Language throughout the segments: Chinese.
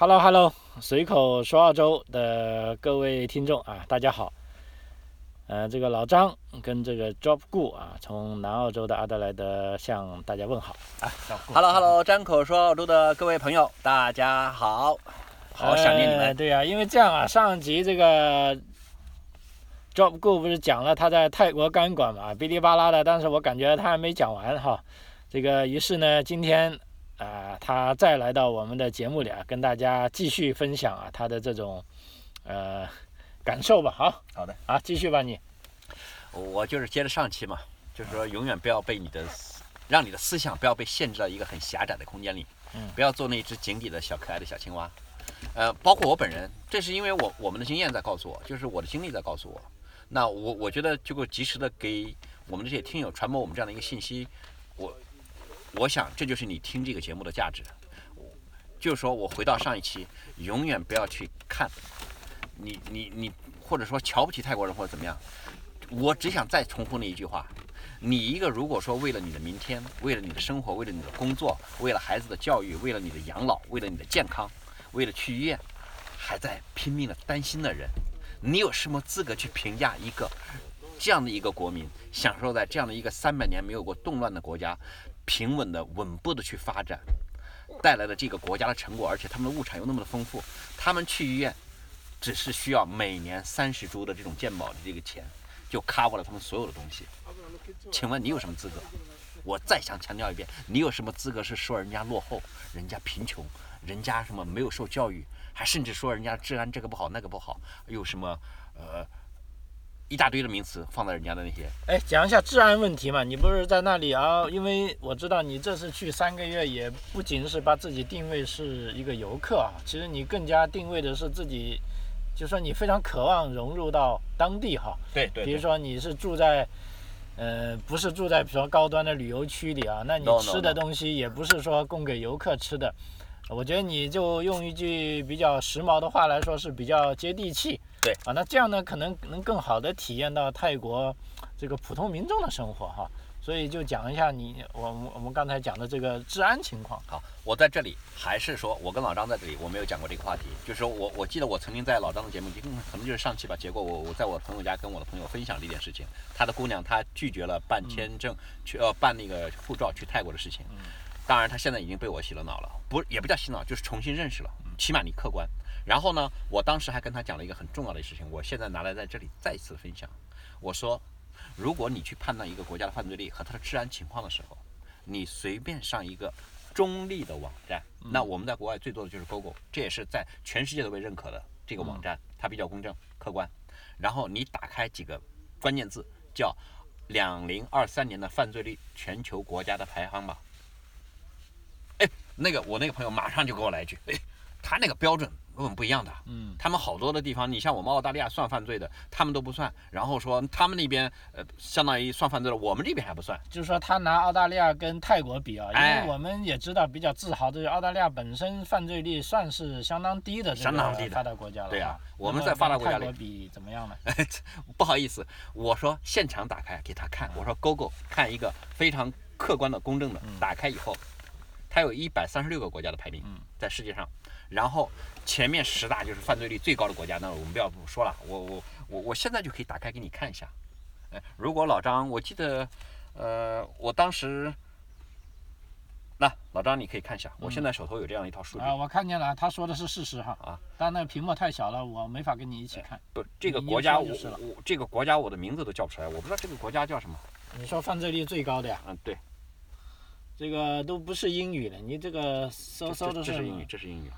Hello Hello，随口说澳洲的各位听众啊，大家好。呃，这个老张跟这个 Job Good 啊，从南澳洲的阿德莱德向大家问好啊。Hello Hello，张口说澳洲的各位朋友，大家好，好想念你们。呃对呀、因为这样啊，上集这个 Job Good 不是讲了他在泰国干管嘛，哔哩吧啦的，但是我感觉他还没讲完哈。这个于是呢，今天啊、他再来到我们的节目里啊，跟大家继续分享啊他的这种呃感受吧。好，好的，啊，继续吧你。我就是接着上期嘛，就是说永远不要被你的思，让你的思想不要被限制到一个很狭窄的空间里，嗯不要做那只井底的小可爱的小青蛙。呃，包括我本人，这是因为我我们的经验在告诉我，就是我的经历在告诉我。那我我觉得就够及时的给我们这些听友传播我们这样的一个信息，我我想这就是你听这个节目的价值。就是说我回到上一期，永远不要去看，你你你，或者说瞧不起泰国人或者怎么样。我只想再重复那一句话：你一个如果说为了你的明天，为了你的生活，为了你的工作，为了孩子的教育，为了你的养老，为了你的健康，为了去医院，还在拼命的担心的人，你有什么资格去评价一个这样的一个国民，享受在这样的一个三百年没有过动乱的国家，平稳的、稳步的去发展，带来的这个国家的成果，而且他们的物产又那么的丰富，他们去医院只是需要每年三十铢的这种健保的这个钱，就 cover 了他们所有的东西。请问你有什么资格？我再想强调一遍，你有什么资格是说人家落后、人家贫穷、人家什么没有受教育，还甚至说人家治安这个不好那个不好，有什么呃一大堆的名词放在人家的那些哎，讲一下治安问题嘛，你不是在那里啊？因为我知道你这次去三个月，也不仅是把自己定位是一个游客啊，其实你更加定位的是自己，就说你非常渴望融入到当地哈。对对比如说你是住在，呃，不是住在比如说高端的旅游区里啊，那你吃的东西也不是说供给游客吃的。我觉得你就用一句比较时髦的话来说，是比较接地气。对啊，那这样呢，可能能更好的体验到泰国这个普通民众的生活哈。所以就讲一下你我我们刚才讲的这个治安情况。好，我在这里还是说，我跟老张在这里，我没有讲过这个话题。就是说我我记得我曾经在老张的节目，可能可能就是上期吧。结果我我在我朋友家跟我的朋友分享这件事情，他的姑娘她拒绝了办签证、去呃办那个护照去泰国的事情。当然，她现在已经被我洗了脑了，不也不叫洗脑，就是重新认识了，起码你客观。然后呢，我当时还跟他讲了一个很重要的事情，我现在拿来在这里再一次分享。我说，如果你去判断一个国家的犯罪率和它的治安情况的时候，你随便上一个中立的网站，那我们在国外最多的就是 Google，这也是在全世界都被认可的这个网站，它比较公正客观。然后你打开几个关键字，叫“两零二三年的犯罪率全球国家的排行榜”。哎，那个我那个朋友马上就给我来一句，哎，他那个标准根本不一样的。嗯，他们好多的地方，你像我们澳大利亚算犯罪的，他们都不算。然后说他们那边呃，相当于算犯罪了，我们这边还不算。就是说他拿澳大利亚跟泰国比啊，因哎为我们也知道比较自豪的是澳大利亚本身犯罪率算是相当低的相当低的发达国家了。对啊啊，我们在发达国家里泰国比怎么样呢？不好意思，我说现场打开给他看，我说 GoGo 看一个非常客观的、公正的，打开以后，它有一百三十六个国家的排名嗯，在世界上，然后前面十大就是犯罪率最高的国家，那我们不要不说了，我我我我现在就可以打开给你看一下。哎，如果老张，我记得，呃，我当时，那老张你可以看一下，我现在手头有这样一套数据。啊，我看见了，他说的是事实哈。啊。但那个屏幕太小了，我没法跟你一起看。不，这个国家我这个国家我的名字都叫不出来，我不知道这个国家叫什么。你说犯罪率最高的呀？嗯，对，这个都不是英语了，你这个搜搜的这这是英，语。这是英语。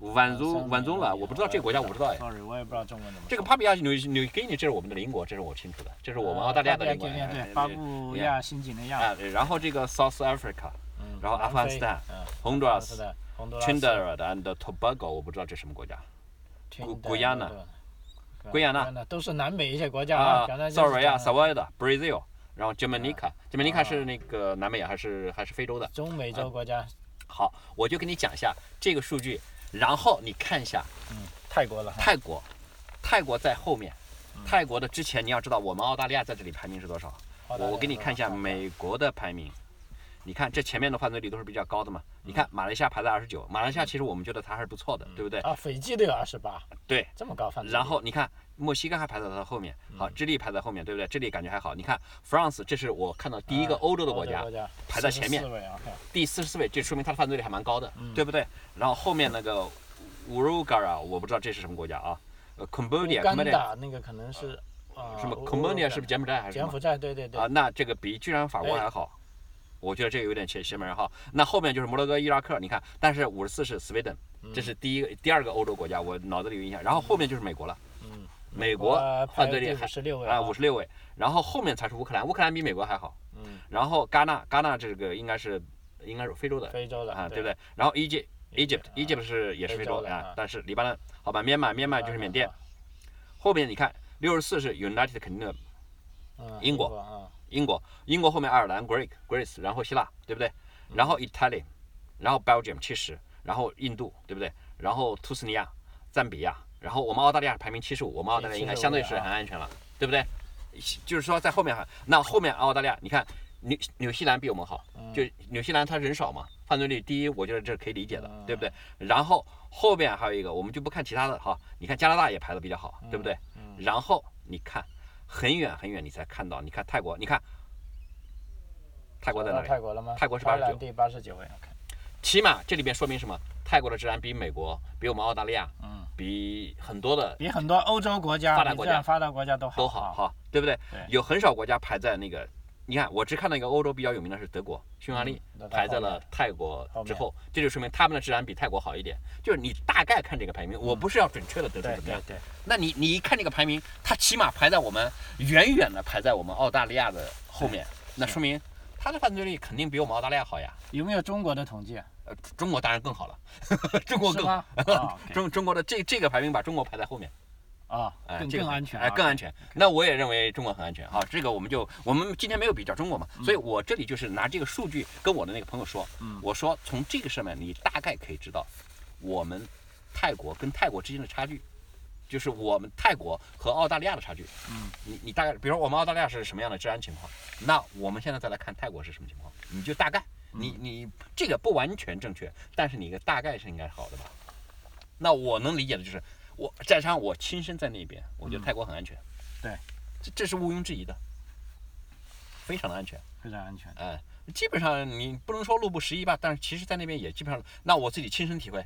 晚族晚宗了，我不知道这个国家，我不知道哎。Sorry，我也不知道中文怎么说。这个帕比亚纽纽基尼，这是我们的邻国，这是我清楚的，这是我们澳大利亚的邻国。对对哎对，巴布亚新几内亚。啊，然后这个 South Africa、嗯然后阿富汗斯坦、嗯 Honduras 是、的，Honduras Trinidad and Tobago，我不知道这什么国家。圭亚那对圭亚那都是南美一些国家啊刚才，就是塞尔维亚、讲萨瓦的、Brazil，然后 Jamaica，Jamaica 是那个南美还是还是非洲的？中美洲国家，好，我就跟你讲一下这个数据，然后你看一下嗯泰国了。泰国，泰国在后面，嗯泰国的之前你要知道，我们澳大利亚在这里排名是多少？我我给你看一下美国的排名，你看这前面的犯罪率都是比较高的嘛。你看马来西亚排在二十九，马来西亚其实我们觉得它还是不错的，对不对？啊，斐济都有二十八，对，这么高犯罪率。然后你看墨西哥还排在它的后面，好，智利排在后面，对不对？智利感觉还好。你看 France，这是我看到第一个啊欧洲的国家，排在前面44位啊，OK 第四十四位，这说明它的犯罪率还蛮高的，嗯对不对？然后后面那个乌鲁嘎啊，我不知道这是什么国家啊？呃，Cambodia，干 Cambodia 达那个可能是啊，什么 Cambodia 是不是柬埔寨还是？柬埔寨？对对对啊，，那这个比居然法国还好，我觉得这个有点邪邪门哈。那后面就是摩洛哥、伊拉克，你看，但是五十四是 Sweden，这是第一个、第二个欧洲国家，我脑子里有印象。然后后面就是美国了，嗯，美国犯罪率还五十六位啊五十六位，然后后面才是乌克兰，乌克兰比美国还好。嗯，然后戛纳，戛纳这个应该是应该是非洲的非洲的啊，对不对？？然后 Egypt。Egypt 啊 Egypt 是也是非非洲的啊，但是黎巴嫩好吧，缅甸缅甸就是缅甸。后面你看六十四是 United Kingdom 嗯，英国啊，英国，英国后面爱尔兰 Greek Greece，然后希腊，对不对？然后 Italy，然后 Belgium 七十，然后印度，对不对？然后突斯尼亚、赞比亚，然后我们澳大利亚排名七十五，我们澳大利亚应该相对是很安全了，对不对？就是说在后面还，那后面澳大利亚，你看纽纽西兰比我们好，就纽西兰它人少嘛，犯罪率第一，我觉得这是可以理解的，对不对？然后后边还有一个，我们就不看其他的哈，你看加拿大也排的比较好，对不对？然后你看很远很远，你才看到，你看泰国，你看泰国在哪里？泰国了吗？泰国是89泰兰第八十九位。起码这里边说明什么？泰国的治安比美国、比我们澳大利亚、嗯，比很多的比很多欧洲国家、发达国家发达国家都好。都好，哈，对不对？对有很少国家排在那个，你看我只看到一个欧洲比较有名的是德国、匈牙利嗯排在了泰国之后，这就说明他们的治安比泰国好一点。就是你大概看这个排名，我不是要准确的得出对怎么样对，对，那你你一看这个排名，它起码排在我们远远的排在我们澳大利亚的后面，那说明它的犯罪率肯定比我们澳大利亚好呀。有没有中国的统计？呃，中国当然更好了，中国更 中中国的这这个排名把中国排在后面，啊，哎，更安全啊，哎，更安全。那我也认为中国很安全哈，这个我们就我们今天没有比较中国嘛，嗯所以我这里就是拿这个数据跟我的那个朋友说，嗯我说从这个上面你大概可以知道我们泰国跟泰国之间的差距。就是我们泰国和澳大利亚的差距，嗯，你你大概，比如说我们澳大利亚是什么样的治安情况，那我们现在再来看泰国是什么情况，你就大概，你嗯你这个不完全正确，但是你个大概是应该好的吧？那我能理解的就是，我再加上我亲身在那边，我觉得泰国很安全，嗯对，这这是毋庸置疑的，非常的安全，非常安全。哎、基本上你不能说路不拾遗吧，但是其实在那边也基本上，那我自己亲身体会，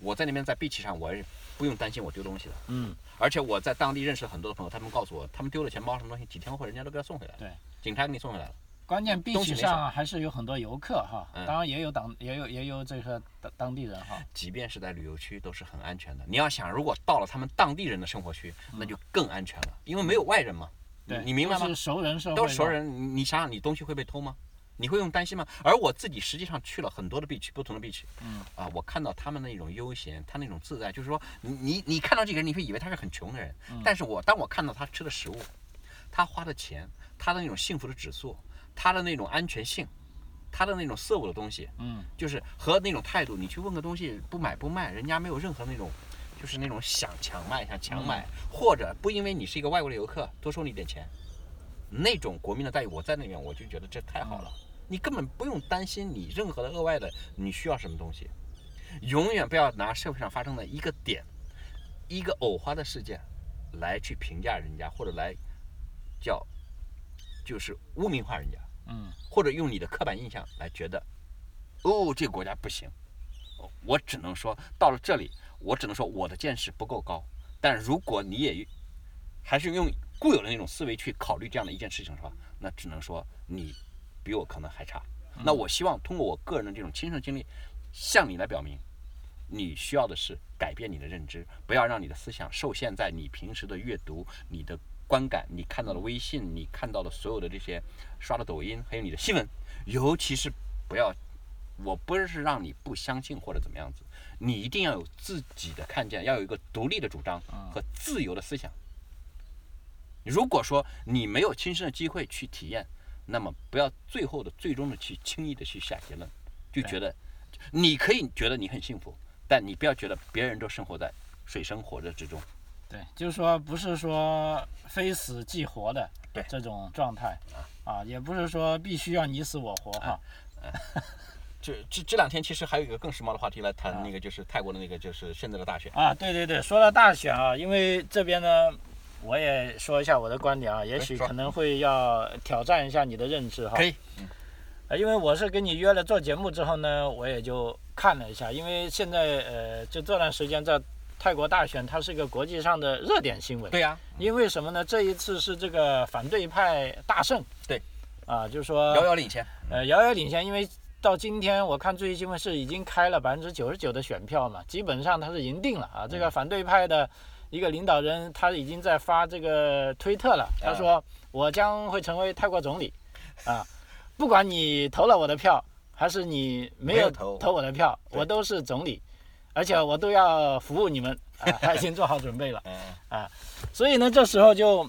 我在那边在 beach 上，我是不用担心我丢东西的，嗯，而且我在当地认识了很多的朋友，他们告诉我，他们丢了钱包什么东西，几天后人家都给他送回来了，对，警察给你送回来了，关键东 beach 西上还是有很多游客哈，嗯当然也有当也有也有这个当当地人哈。即便是在旅游区都是很安全的。你要想，如果到了他们当地人的生活区，那就更安全了，因为没有外人嘛，你对，你明白吗都是？熟人社会，都是熟。人，你你想想，你东西会被偷吗？你会用担心吗？而我自己实际上去了很多的 beach，不同的 beach，嗯啊，我看到他们那种悠闲，他那种自在，就是说，你你你看到这个人，你会以为他是很穷的人，嗯但是我当我看到他吃的食物，他花的钱，他的那种幸福的指数，他的那种安全性，他的那种色物的东西，嗯，就是和那种态度，你去问个东西不买不卖，人家没有任何那种，就是那种想强卖想强买，或者不因为你是一个外国的游客多收你点钱，那种国民的待遇，我在那边我就觉得这太好了，你根本不用担心你任何的额外的你需要什么东西，永远不要拿社会上发生的一个点，一个偶发的事件来去评价人家，或者来叫就是污名化人家。嗯，或者用你的刻板印象来觉得，哦，这个国家不行。哦我只能说，到了这里，我只能说我的见识不够高。但如果你也还是用固有的那种思维去考虑这样的一件事情的话，那只能说你比我可能还差。那我希望通过我个人的这种亲身经历，向你来表明，你需要的是改变你的认知，不要让你的思想受限在你平时的阅读、你的观感、你看到的微信、你看到的所有的这些刷的抖音，还有你的新闻，尤其是不要，我不是让你不相信或者怎么样子，你一定要有自己的看见，要有一个独立的主张和自由的思想。如果说你没有亲身的机会去体验，那么不要最后的最终的去轻易的去下结论，就觉得你可以觉得你很幸福，但你不要觉得别人都生活在水深火热之中。对，就是说不是说非死即活的对这种状态啊，也不是说必须要你死我活哈。这这这两天其实还有一个更时髦的话题来谈，那个就是泰国的那个就是现在的大选。啊，对对对，说到大选啊，因为这边呢，我也说一下我的观点啊，也许可能会要挑战一下你的认知哈。可以，呃，因为我是跟你约了做节目之后呢，我也就看了一下，因为现在呃，就这段时间在泰国大选，它是一个国际上的热点新闻。对呀、因为什么呢？这一次是这个反对派大胜。对。啊，就是说遥遥领先。呃，遥遥领先，因为到今天我看最新新闻是已经开了百分之九十九的选票嘛，基本上他是赢定了啊。这个反对派的一个领导人他已经在发这个推特了，他说我将会成为泰国总理，啊，不管你投了我的票还是你没有投投我的票，我都是总理，而且我都要服务你们啊，他已经做好准备了。啊，所以呢，这时候就，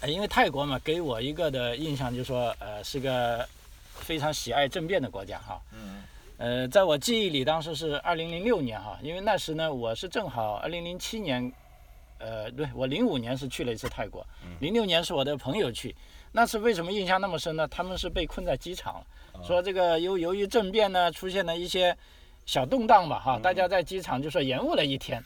呃因为泰国嘛，给我一个的印象就是说，呃，是个非常喜爱政变的国家哈。嗯。呃，在我记忆里，当时是二零零六年哈，因为那时呢，我是正好二零零七年，呃，对我零五年是去了一次泰国，零六年是我的朋友去。那次为什么印象那么深呢？他们是被困在机场了，说这个由由于政变呢，出现了一些小动荡吧哈，大家在机场就说延误了一天，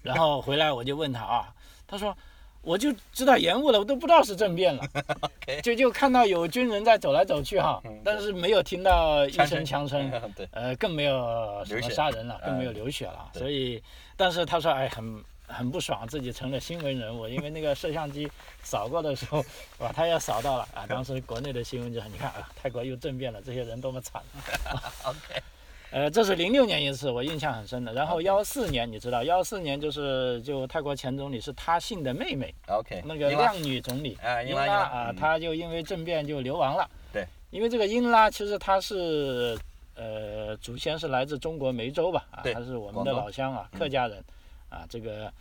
然后回来我就问他啊，他说我就知道延误了，我都不知道是政变了。就就看到有军人在走来走去哈，但是没有听到一声枪声，对，呃，更没有什么杀人了，更没有嗯流血了，所以，但是他说，哎，很很不爽，自己成了新闻人物，因为那个摄像机扫过的时候，哇，他也扫到了啊，当时国内的新闻就是，你看啊，泰国又政变了，这些人多么惨。OK，呃，这是零六年一次，我印象很深的。然后幺四年，你知道，幺四年就是就泰国前总理是他信的妹妹，OK，那个靓女总理哎英英拉啊，嗯她就因为政变就流亡了。对，因为这个英拉其实她是呃祖先是来自中国梅州吧，啊，她是我们的老乡啊，嗯客家人，啊，这个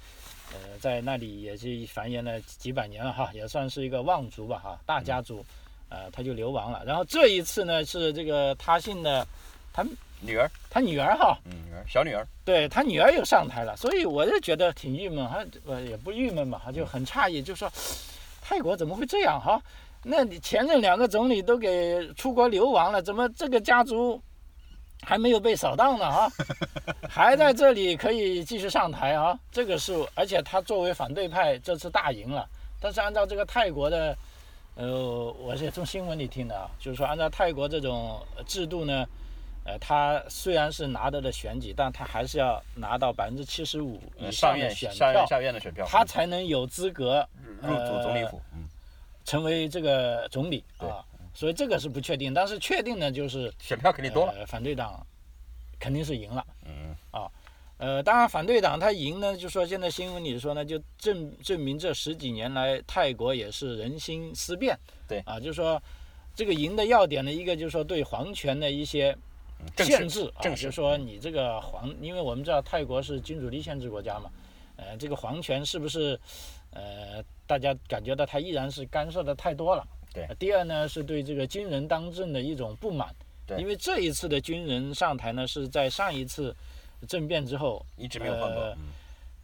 呃在那里也是繁衍了几百年了哈，也算是一个望族吧哈，大家族，呃，他就流亡了。然后这一次呢是这个他姓的女儿，他女儿哈，嗯，女儿，小女儿，对他女儿又上台了，所以我就觉得挺郁闷，哈，呃也不郁闷吧，就很诧异，就说泰国怎么会这样哈？那你前任两个总理都给出国流亡了，怎么这个家族还没有被扫荡呢哈？还在这里可以继续上台啊？这个是，而且他作为反对派这次大赢了，但是按照这个泰国的，呃，我是从新闻里听的啊，就是说按照泰国这种呃制度呢。呃，他虽然是拿到了选举，但他还是要拿到百分之七十五以呃上的选票下院，下院的选票，他才能有资格入主总理府，嗯，成为这个总理啊。所以这个是不确定，但是确定的就是选票肯定多了，呃，反对党肯定是赢了。嗯，呃，当然反对党他赢呢，就说现在新闻里说呢，就证证明这十几年来泰国也是人心思变。对啊，就是说这个赢的要点呢，一个就是说对皇权的一些限制啊，就说你这个皇，因为我们知道泰国是君主立宪制国家嘛，呃，这个皇权是不是呃，大家感觉到他依然是干涉的太多了。对呃第二呢，是对这个军人当政的一种不满。对因为这一次的军人上台呢，是在上一次政变之后，一直没有换过，呃嗯，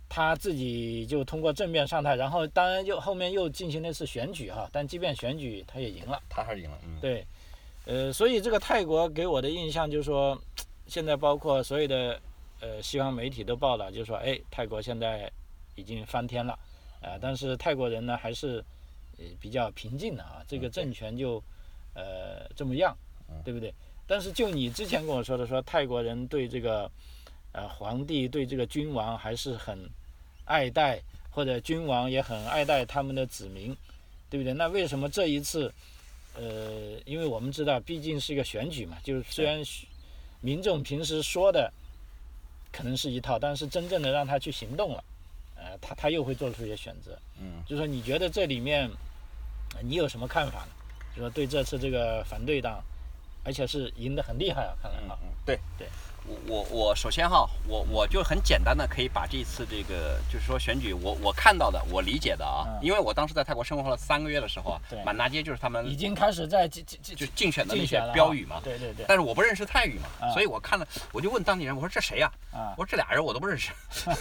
他自己就通过政变上台，然后当然又后面又进行了一次选举哈，但即便选举他也赢了。他还是赢了，嗯，对，呃，所以这个泰国给我的印象就是说，现在包括所有的呃西方媒体都报道，就是说，哎，泰国现在已经翻天了，啊、但是泰国人呢还是呃比较平静的啊，这个政权就呃这么样，对不对？但是就你之前跟我说的说，泰国人对这个呃皇帝对这个君王还是很爱戴，或者君王也很爱戴他们的子民，对不对？那为什么这一次？呃，因为我们知道，毕竟是一个选举嘛，就是虽然民众平时说的可能是一套，但是真正的让他去行动了，呃，他他又会做出一些选择。嗯，就说你觉得这里面呃你有什么看法呢？就说对这次这个反对党，而且是赢得很厉害啊，看来啊，嗯，对对，我我我首先哈，我我就很简单的可以把这次这个就是说选举，我我看到的，我理解的啊，嗯因为我当时在泰国生活了三个月的时候啊对，满大街就是他们已经开始在竞竞竞就竞选的那些选了啊标语嘛，对对对，但是我不认识泰语嘛，啊所以我看了，我就问当地人，我说这谁呀、啊我说这俩人我都不认识。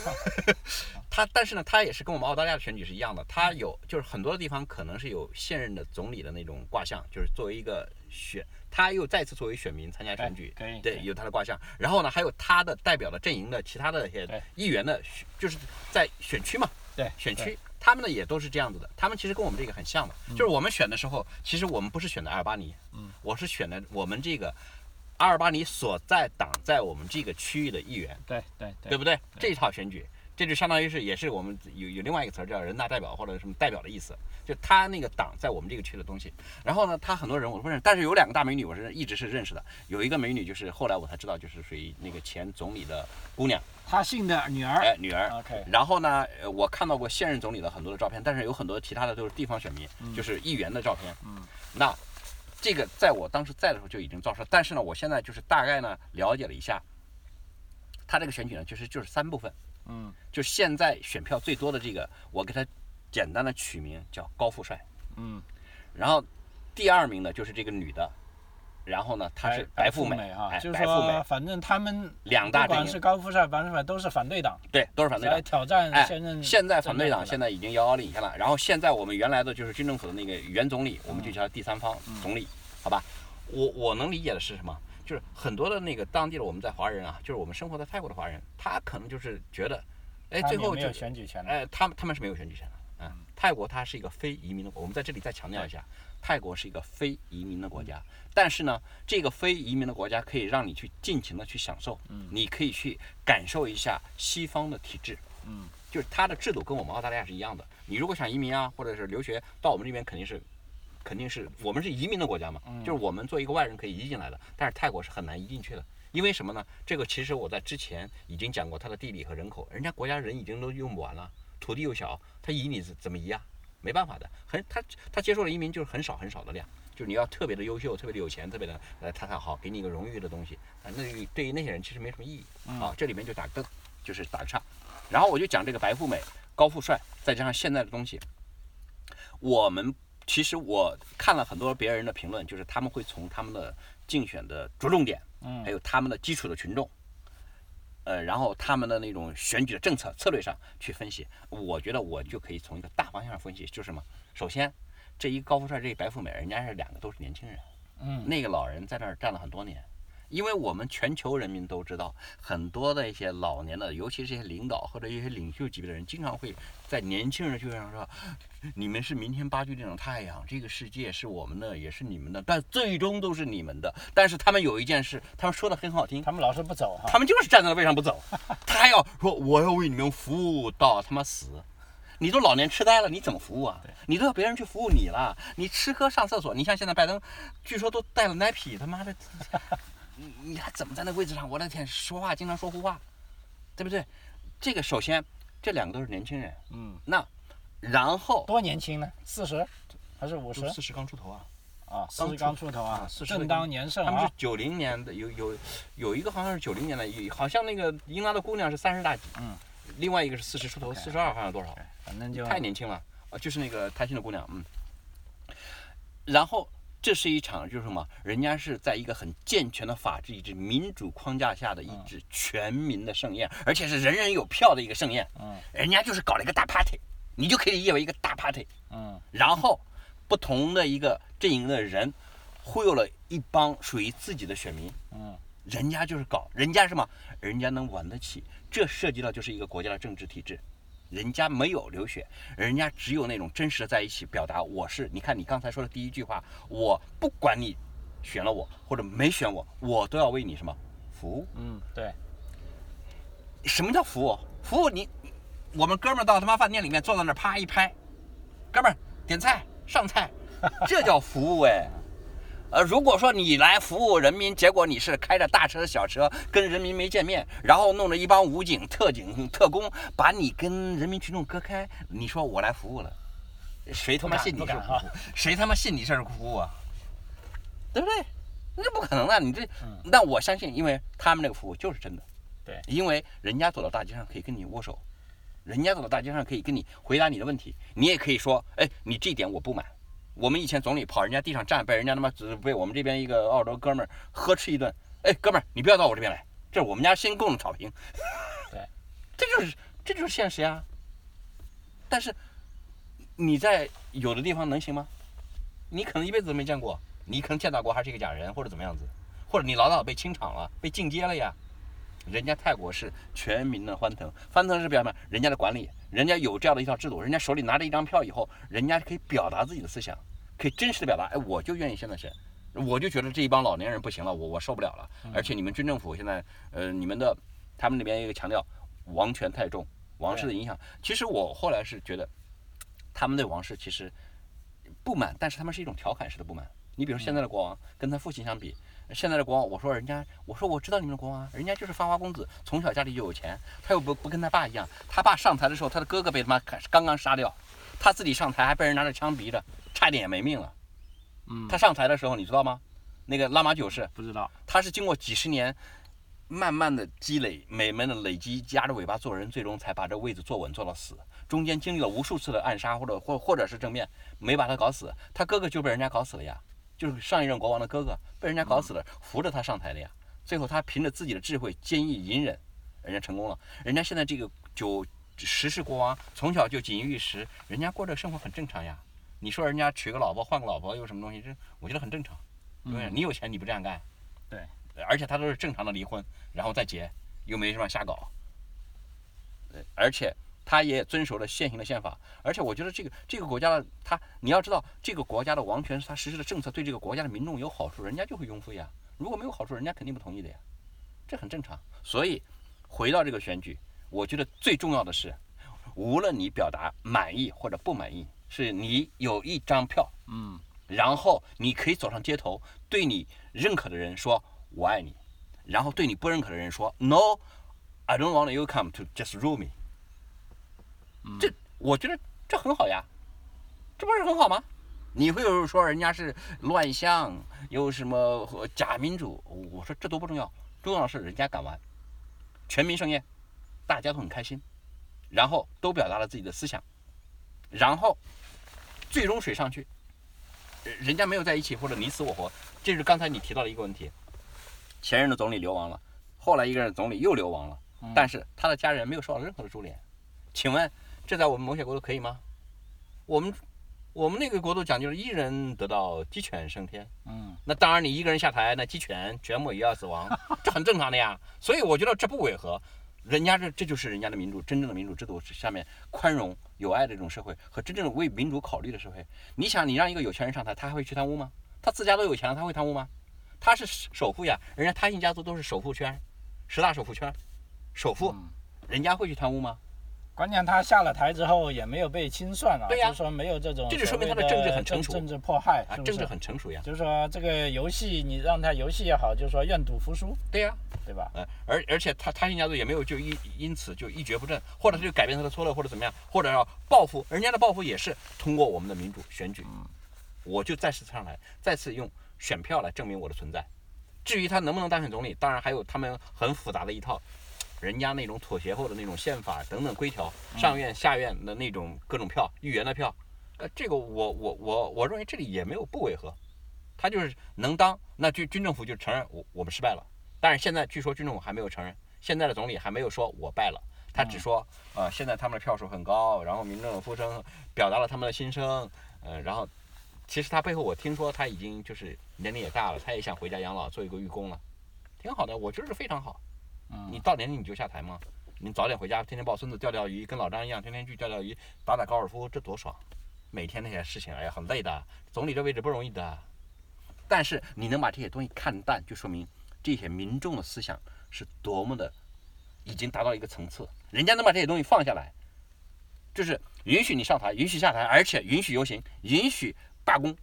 他但是呢，他也是跟我们澳大利亚的选举是一样的，他有就是很多的地方可能是有现任的总理的那种卦象，就是作为一个选，他又再次作为选民参加选举，对，可以可以有他的卦象。然后呢，还有他的代表的阵营的其他的一些议员的选，就是在选区嘛，对选区，他们呢也都是这样子的。他们其实跟我们这个很像的，就是我们选的时候，其实我们不是选的阿尔巴尼，嗯，我是选的我们这个阿尔巴尼所在党在我们这个区域的议员，对对对对不对？这一套选举，这就相当于是也是我们有有另外一个词儿叫人大代表或者什么代表的意思，就他那个党在我们这个区的东西。然后呢，他很多人我都不认识，但是有两个大美女我是一直是认识的，有一个美女就是后来我才知道就是属于那个前总理的姑娘，他姓的女儿哎，女儿。，OK，然后呢，呃我看到过现任总理的很多的照片，但是有很多其他的都是地方选民，就是议员的照片。嗯，那这个在我当时在的时候就已经造势，但是呢，我现在就是大概呢了解了一下，他这个选举呢，其实就是三部分。嗯就现在选票最多的这个，我给他简单的取名叫高富帅。嗯，然后第二名呢就是这个女的，然后呢她是白富美哈，哎，就是白富美说，，反正他们两大阵营是高富帅、白富美都是反对党，对，都是反对党来。挑战哎现任。现在反对党现在在已经遥遥领先了，然后现在我们原来的就是军政府的那个原总理，我们就叫他第三方嗯总理，好吧？我我能理解的是什么？就是很多的那个当地的我们在华人啊，就是我们生活在泰国的华人，他可能就是觉得，哎，最后就没有选举权的。哎，他们他们是没有选举权的。嗯，泰国它是一个非移民的国，我们在这里再强调一下，泰国是一个非移民的国家。但是呢，这个非移民的国家可以让你去尽情的去享受，嗯你可以去感受一下西方的体制。嗯，就是它的制度跟我们澳大利亚是一样的。你如果想移民啊，或者是留学到我们这边，肯定是。肯定是我们是移民的国家嘛，嗯就是我们作为一个外人可以移进来的，但是泰国是很难移进去的，因为什么呢？这个其实我在之前已经讲过它的地理和人口，人家国家人已经都用不完了，土地又小，他移你怎怎么移啊？没办法的，很他他接受了移民就是很少很少的量，就是你要特别的优秀、特别的有钱、特别的呃他他好，给你一个荣誉的东西，啊，那对于那些人其实没什么意义啊。这里面就打个就是打个岔，然后我就讲这个白富美、高富帅，再加上现在的东西，我们其实我看了很多别人的评论，就是他们会从他们的竞选的着重点，嗯还有他们的基础的群众，呃，然后他们的那种选举的政策策略上去分析。我觉得我就可以从一个大方向上分析，就是什么？首先，这一高富帅，这一白富美，人家是两个都是年轻人，嗯，那个老人在那儿站了很多年。因为我们全球人民都知道，很多的一些老年的，尤其是这些领导或者一些领袖级别的人，经常会在年轻人的聚会上说：“你们是明天八九点的太阳，这个世界是我们的，也是你们的，但最终都是你们的。”但是他们有一件事，他们说的很好听，他们老是不走哈。他们就是站在位上不走，他还要说我要为你们服务到他妈死。你都老年痴呆了，你怎么服务啊？你都要别人去服务你了。你吃喝上厕所，你像现在拜登，据说都带了奶皮，他妈的，你你还怎么在那位置上？我的天，说话经常说胡话，对不对？这个首先，这两个都是年轻人，嗯，那然后多年轻呢？四十还是五十？四十刚出头啊，啊，四十刚出头啊啊，40正当年盛啊他们是。九零年的，有有有一个好像是九零年的，有好像那个英拉的姑娘是三十大几，嗯，另外一个是四十出头，四十二好像多少？反正就太年轻了啊，就是那个台新的姑娘，嗯。然后这是一场就是什么？人家是在一个很健全的法治、一支民主框架下的一支全民的盛宴，而且是人人有票的一个盛宴。嗯人家就是搞了一个大 party，你就可以理解为一个大 party。嗯然后不同的一个阵营的人忽悠了一帮属于自己的选民，嗯人家就是搞，人家什么？人家能玩得起，这涉及到就是一个国家的政治体制。人家没有流血，人家只有那种真实的在一起表达我是。你看你刚才说的第一句话，我不管你选了我或者没选我，我都要为你什么服务？嗯，对，什么叫服务？服务你，我们哥们儿到他妈饭店里面坐在那儿啪一拍，哥们儿点菜上菜，这叫服务哎。呃，如果说你来服务人民，结果你是开着大车小车跟人民没见面，然后弄着一帮武警、特警、特工把你跟人民群众隔开，你说我来服务了，谁他妈信你是不敢哈服务？谁他妈信你这是服务啊？对不对？那不可能啊，你这嗯，那我相信，因为他们那个服务就是真的。对因为人家走到大街上可以跟你握手，人家走到大街上可以跟你回答你的问题，你也可以说，哎，你这一点我不满。我们以前总理跑人家地上站，被人家他妈只被我们这边一个澳洲哥们儿呵斥一顿，哎，哥们儿，你不要到我这边来，这是我们家新供的草坪。对，这就是这就是现实呀。但是你在有的地方能行吗？你可能一辈子都没见过，你可能见到过还是一个假人或者怎么样子，或者你老早被清场了，被进阶了呀。人家泰国是全民的欢腾，欢腾是表明人家的管理，人家有这样的一套制度，人家手里拿着一张票以后，人家可以表达自己的思想，可以真实的表达。哎，我就愿意现在是，我就觉得这一帮老年人不行了，我我受不了了。而且你们军政府现在，呃，你们的他们那边一个强调王权太重，王室的影响。其实我后来是觉得，他们对王室其实不满，但是他们是一种调侃式的不满。你比如现在的国王跟他父亲相比。现在的国王，我说人家，我说我知道你们的国王，人家就是花花公子，从小家里就有钱，他又不不跟他爸一样，他爸上台的时候，他的哥哥被他妈刚刚杀掉，他自己上台还被人拿着枪逼着，差点也没命了。嗯，他上台的时候你知道吗？那个拉玛九世不知道，他是经过几十年慢慢的积累，每门的累积，夹着尾巴做人，最终才把这位子坐稳，做到死。中间经历了无数次的暗杀或者或或者是正面，没把他搞死，他哥哥就被人家搞死了呀。就是上一任国王的哥哥被人家搞死了，扶着他上台的呀。最后他凭着自己的智慧、坚毅、隐忍，人家成功了。人家现在这个九十世国王从小就锦衣玉食，人家过这生活很正常呀。你说人家娶个老婆换个老婆又什么东西？这我觉得很正常。对，你有钱你不这样干。对，而且他都是正常的离婚，然后再结，又没什么瞎搞。而且。他也遵守了现行的宪法，而且我觉得这个这个国家的他，你要知道这个国家的王权是他实施的政策对这个国家的民众有好处，人家就会拥护呀。如果没有好处，人家肯定不同意的呀，这很正常。所以回到这个选举，我觉得最重要的是，无论你表达满意或者不满意，是你有一张票，嗯，然后你可以走上街头，对你认可的人说我爱你，然后对你不认可的人说 No，I don't want you come to just rule me。这我觉得这很好呀，这不是很好吗？你会有说人家是乱象，有什么假民主？我说这都不重要，重要的是人家敢玩，全民盛宴，大家都很开心，然后都表达了自己的思想，然后最终水上去，人家没有在一起或者你死我活。这是刚才你提到的一个问题，前任的总理流亡了，后来一个人总理又流亡了，但是他的家人没有受到任何的株连，请问？这在我们某些国度可以吗？我们我们那个国度讲究是一人得道鸡犬升天。嗯，那当然你一个人下台，那鸡犬全部也要死亡，这很正常的呀。所以我觉得这不违和。人家这这就是人家的民主，真正的民主制度是下面宽容有爱的这种社会和真正为民主考虑的社会。你想，你让一个有钱人上台，他还会去贪污吗？他自家都有钱了，他会贪污吗？他是首富呀，人家他姓家族都是首富圈，十大首富圈，首富，人家会去贪污吗？关键他下了台之后也没有被清算啊，就是说没有这种，这就说明他的政治很成熟，政治迫害啊，政治很成熟呀。就是说这个游戏你让他游戏也好，就是说愿赌服输。对呀，对吧？嗯，而而且他贪心家族也没有就因因此就一蹶不振，或者就改变他的策略或者怎么样，或者要报复，人家的报复也是通过我们的民主选举，我就再次上来，再次用选票来证明我的存在。至于他能不能当选总理，当然还有他们很复杂的一套。人家那种妥协后的那种宪法等等规条，上院下院的那种各种票，议员的票，呃，这个我我我我认为这里也没有不违和，他就是能当，那军军政府就承认我我们失败了。但是现在据说军政府还没有承认，现在的总理还没有说我败了，他只说呃现在他们的票数很高，然后民众的呼声表达了他们的心声，呃，然后其实他背后我听说他已经就是年龄也大了，他也想回家养老做一个寓公了，挺好的，我觉得非常好。你到年龄你就下台吗？你早点回家，天天抱孙子钓钓鱼，跟老张一样，天天去钓钓鱼，打打高尔夫，这多爽！每天那些事情，哎呀，很累的。总理这位置不容易的。但是你能把这些东西看淡，就说明这些民众的思想是多么的已经达到一个层次。人家能把这些东西放下来，就是允许你上台，允许下台，而且允许游行，允许罢工，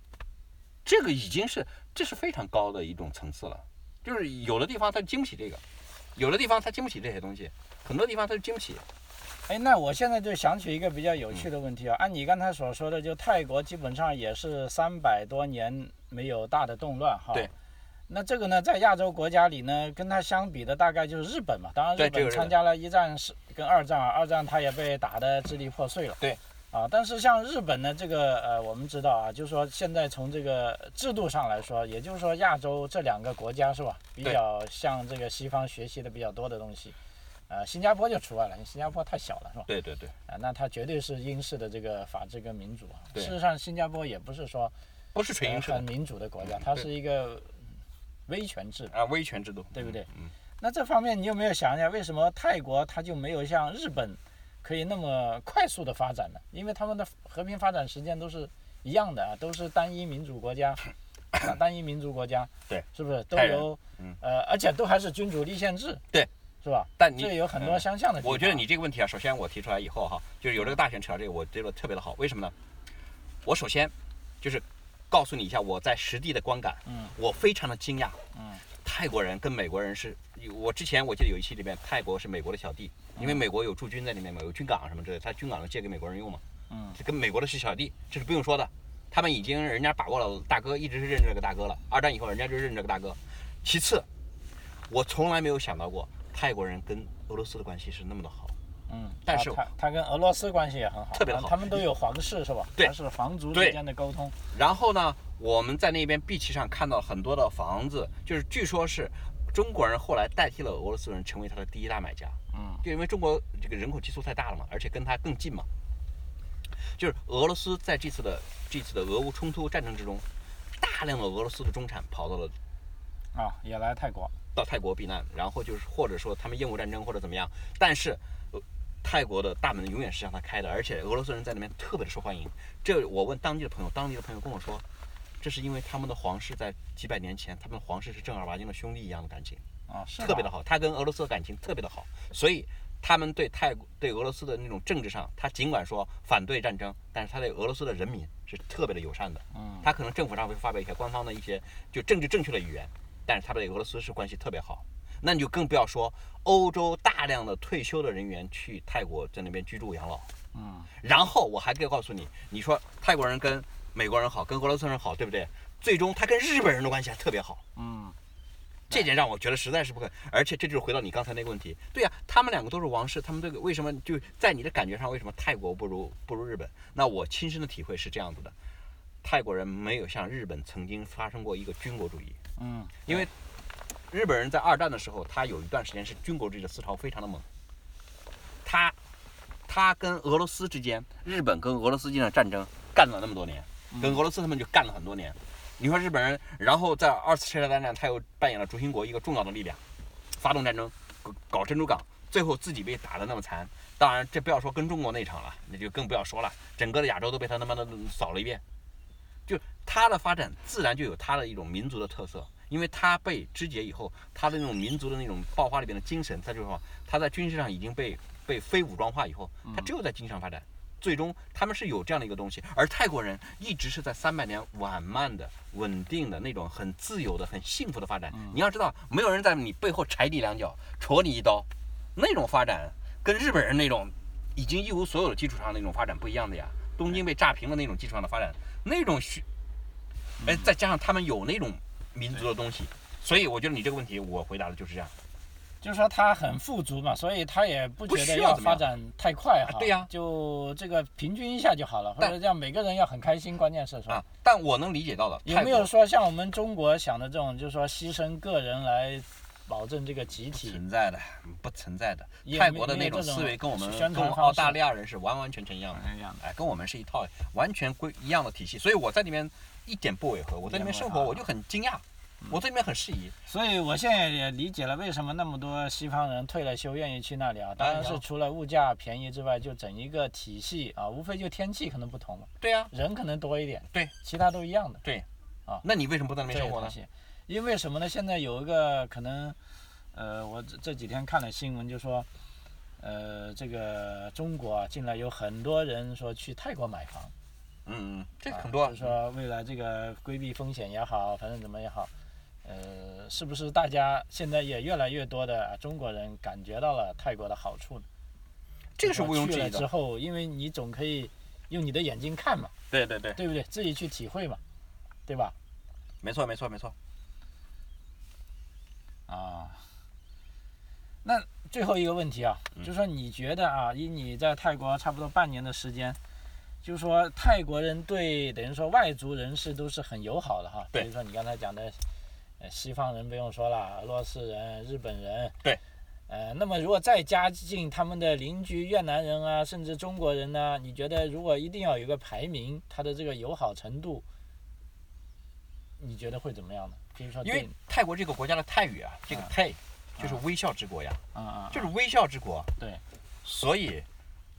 这个已经是这是非常高的一种层次了。就是有的地方他经不起这个。有的地方他经不起这些东西，很多地方他就经不起。哎，那我现在就想起一个比较有趣的问题啊，按你刚才所说的，就泰国基本上也是三百多年没有大的动乱哈。对。那这个呢，在亚洲国家里呢，跟它相比的大概就是日本嘛。当然，日本参加了一战是跟二战啊，二战它也被打得支离破碎了。对。啊，但是像日本呢，这个呃，我们知道啊，就是说现在从这个制度上来说，也就是说亚洲这两个国家是吧，比较向这个西方学习的比较多的东西，呃，新加坡就除外了，因为新加坡太小了是吧？对对对。啊，那它绝对是英式的这个法治跟民主啊。事实上，新加坡也不是说，不是纯英式的很民主的国家，它是一个威权制，啊，威权制度，对不对嗯，那这方面你有没有想一下，为什么泰国它就没有像日本可以那么快速的发展呢？因为他们的和平发展时间都是一样的啊，都是单一民主国家，啊 单一民族国家，对，是不是都有嗯呃，而且都还是君主立宪制，对，是吧？但你这有很多嗯相像的。我觉得你这个问题啊，首先我提出来以后哈，就是有这个大选扯到这个，我觉得特别的好。为什么呢？我首先就是告诉你一下我在实地的观感，嗯我非常的惊讶，嗯泰国人跟美国人是，我之前我记得有一期里面，泰国是美国的小弟，因为美国有驻军在里面嘛，有军港什么之类的，他军港能借给美国人用嘛，嗯这跟美国的是小弟，这是不用说的。他们已经人家把握了大哥，一直是认这个大哥了。二战以后，人家就认这个大哥。其次，我从来没有想到过泰国人跟俄罗斯的关系是那么的好。嗯，但是他他他跟俄罗斯关系也很好，特别好他们都有皇室是吧？对他是皇族之间的沟通。然后呢，我们在那边碧旗上看到很多的房子，就是据说是中国人后来代替了俄罗斯人成为他的第一大买家，嗯就因为中国这个人口基数太大了嘛，而且跟他更近嘛。就是俄罗斯在这次的这次的俄乌冲突战争之中，大量的俄罗斯的中产跑到了啊，也来泰国。到泰国避难，然后就是或者说他们厌恶战争或者怎么样，但是。呃泰国的大门永远是向他开的，而且俄罗斯人在那边特别的受欢迎。这我问当地的朋友，当地的朋友跟我说，这是因为他们的皇室在几百年前，他们皇室是正儿八经的兄弟一样的感情，啊，是特别的好。他跟俄罗斯的感情特别的好，所以他们对泰国对俄罗斯的那种政治上，他尽管说反对战争，但是他对俄罗斯的人民是特别的友善的。嗯他可能政府上会发表一些官方的一些就政治正确的语言，但是他对俄罗斯是关系特别好。那你就更不要说欧洲大量的退休的人员去泰国在那边居住养老。嗯然后我还可以告诉你，你说泰国人跟美国人好，跟俄罗斯人好，对不对？最终他跟日本人的关系还特别好，嗯这点让我觉得实在是不可。而且这就是回到你刚才那个问题，对呀、他们两个都是王室，他们这个为什么就在你的感觉上，为什么泰国不如不如日本？那我亲身的体会是这样子的，泰国人没有像日本曾经发生过一个军国主义，嗯，因为日本人在二战的时候，他有一段时间是军国主义的思潮非常的猛。他他跟俄罗斯之间，日本跟俄罗斯之间的战争干了那么多年，跟俄罗斯他们就干了很多年。你说日本人，然后在二次世界大战，他又扮演了轴心国一个重要的力量，发动战争，搞搞珍珠港，最后自己被打得那么惨。当然，这不要说跟中国那场了，那就更不要说了，整个的亚洲都被他他妈的扫了一遍。就他的发展自然就有他的一种民族的特色，因为他被肢解以后，他的那种民族的那种爆发里边的精神，他就是说他在军事上已经被被非武装化以后，他只有在经济上发展。最终他们是有这样的一个东西，而泰国人一直是在三百年缓慢的、稳定的那种很自由的、很幸福的发展。你要知道，没有人在你背后踩你两脚、戳你一刀，那种发展跟日本人那种已经一无所有的基础上那种发展不一样的呀。东京被炸平的那种基础上的发展，那种需，哎，再加上他们有那种民族的东西，所以我觉得你这个问题我回答的就是这样。就是说他很富足嘛，所以他也不不觉得要发展太快哈。啊对呀就这个平均一下就好了，或者这样每个人要很开心，关键是是吧？啊，但我能理解到的，有没有说像我们中国想的这种，就是说牺牲个人来保证这个集体？存在的，不存在的。泰国的那种思维跟我们宣跟我们澳大利亚人是完完全全一样的。哎，跟我们是一套完全归一样的体系，所以我在里面一点不违和，我在里面生活我就很惊讶，我在里面很适宜。所以我现在也理解了为什么那么多西方人退了休愿意去那里啊。当然是除了物价便宜之外，就整一个体系啊，无非就天气可能不同嘛，对呀、人可能多一点，对，其他都一样的。对，啊那你为什么不在那边生活呢？因为什么呢？现在有一个可能，呃，我这这几天看了新闻，就说，呃，这个中国啊，近来有很多人说去泰国买房，嗯嗯，这啊很多就是说为了这个规避风险也好，反正怎么也好，呃，是不是大家现在也越来越多的中国人感觉到了泰国的好处呢？这个是毋庸去置疑的。了之后，因为你总可以用你的眼睛看嘛，对对对，对不对？自己去体会嘛，对吧？没错没错没错。啊，那最后一个问题啊，就是说你觉得啊，以你在泰国差不多半年的时间，就是说泰国人对等于说外族人士都是很友好的哈，对。比如说你刚才讲的，呃，西方人不用说了，俄罗斯人、日本人，对，呃，那么如果再加进他们的邻居越南人啊，甚至中国人呢，你觉得如果一定要有一个排名，他的这个友好程度，你觉得会怎么样呢？就是说因为，泰国这个国家的泰语啊，这个啊泰就是微笑之国呀，啊啊，就是微笑之国。对，所以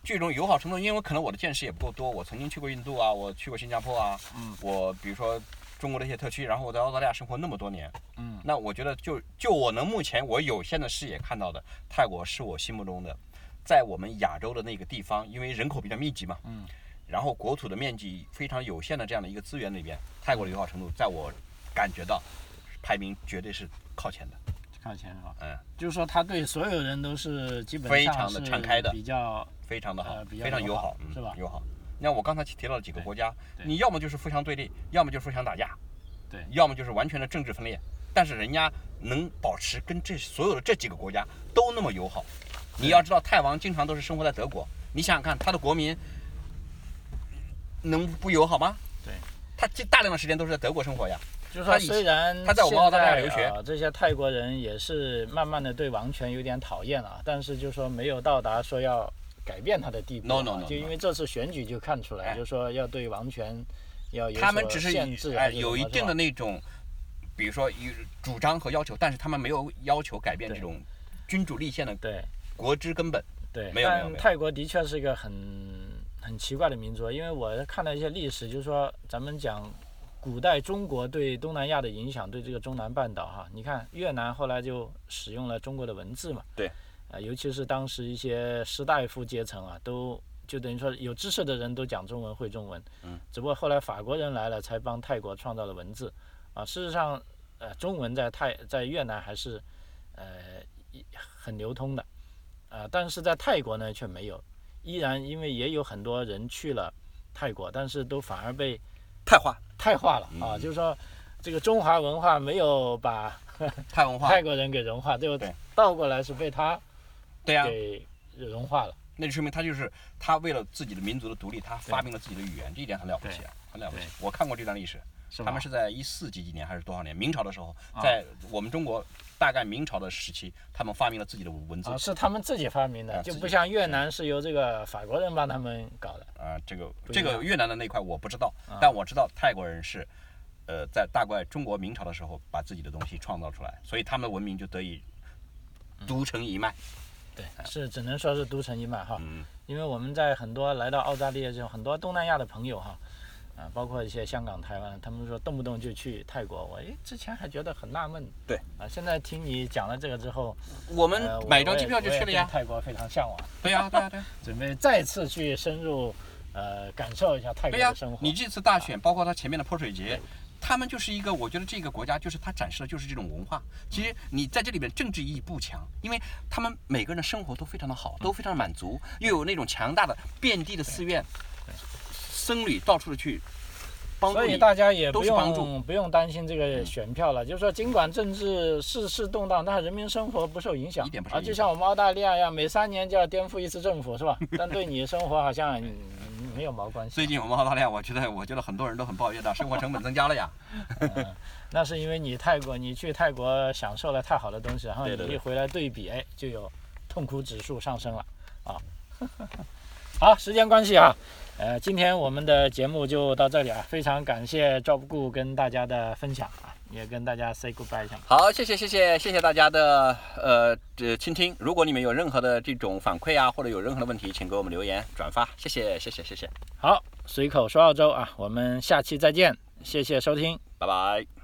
这种友好程度，因为可能我的见识也不够多，我曾经去过印度啊，我去过新加坡啊，嗯我比如说中国的一些特区，然后我在澳大利亚生活那么多年，嗯那我觉得就就我能目前我有限的视野看到的，泰国是我心目中的，在我们亚洲的那个地方，因为人口比较密集嘛，嗯，然后国土的面积非常有限的这样的一个资源里边，泰国的友好程度，在我感觉到排名绝对是靠前的，靠前是吧？嗯，就是说他对所有人都是基本上非常的敞开的比较非常的好，非常友友好嗯、是吧友好。你看我刚才提到了几个国家，你要么就是互相对立，要么就是互相打架，对要么就是完全的政治分裂。但是人家能保持跟这所有的这几个国家都那么友好。你要知道，泰王经常都是生活在德国，你想想看，他的国民能不友好吗？对，他这大量的时间都是在德国生活呀。就是说，虽然他在我们澳大利亚留学。这些泰国人也是慢慢的对王权有点讨厌了，但是就说没有到达说要改变他的地步 No, 啊 no, no, 就因为这次选举就看出来，哎。就说要对王权要有所他们只是限制，哎有一定的那种，比如说有主张和要求，但是他们没有要求改变这种君主立宪的对。国之根本。对，没有没有。但泰国的确是一个很很奇怪的民族，因为我看了一些历史，就是说咱们讲古代中国对东南亚的影响，对这个中南半岛哈，你看越南后来就使用了中国的文字嘛，对，呃，尤其是当时一些士大夫阶层啊，都就等于说有知识的人都讲中文会中文，嗯，只不过后来法国人来了，才帮泰国创造了文字，啊，事实上，呃，中文在泰在越南还是呃很流通的。啊，但是在泰国呢却没有，依然因为也有很多人去了泰国，但是都反而被泰化、泰化了啊，嗯就是说这个中华文化没有把 泰文化，泰国人给融化，就对。倒过来是被他对呀、给融化了。那就说明他就是他为了自己的民族的独立，他发明了自己的语言，这一点很了不起啊，很了不起。我看过这段历史，他们是在一四几几年还是多少年？明朝的时候，啊在我们中国大概明朝的时期，他们发明了自己的文字啊，是他们自己发明的，就不像越南是由这个法国人帮他们搞的。啊，这个这个越南的那块我不知道，啊但我知道泰国人是，呃，在大概中国明朝的时候把自己的东西创造出来，所以他们的文明就得以独成一脉。对，是只能说是独成一脉哈。嗯，因为我们在很多来到澳大利亚这种很多东南亚的朋友哈，啊，包括一些香港、台湾，他们说动不动就去泰国，我诶之前还觉得很纳闷，对，啊，现在听你讲了这个之后，我们呃买张机票就去了。呀对。泰国非常向往，对呀，对呀，对呀。准备再次去深入，呃，感受一下泰国的生活。，你这次大选，包括它前面的泼水节，他们就是一个，我觉得这个国家就是它展示的就是这种文化。其实你在这里面政治意义不强，因为他们每个人的生活都非常的好，都非常满足，又有那种强大的遍地的寺院，僧侣到处的去帮助所以。大家也不用不用担心这个选票了，就是说尽管政治世事动荡，但人民生活不受影响。啊，一点不受影响就像我们澳大利亚一样，每三年就要颠覆一次政府，是吧？但对你生活好像嗯 没有毛关系。最近我们澳大利亚，我觉得我觉得很多人都很抱怨的，生活成本增加了呀。嗯，那是因为你泰国，你去泰国享受了太好的东西，然后你一回来对比，哎，就有痛苦指数上升了啊。好，时间关系啊，呃，今天我们的节目就到这里啊，非常感谢赵不顾跟大家的分享啊，也跟大家 say goodbye 一下。好，谢谢谢谢谢谢大家的呃这倾听。如果你们有任何的这种反馈啊，或者有任何的问题，请给我们留言转发，谢谢谢谢谢谢，好，随口说澳洲啊，我们下期再见，谢谢收听。拜拜。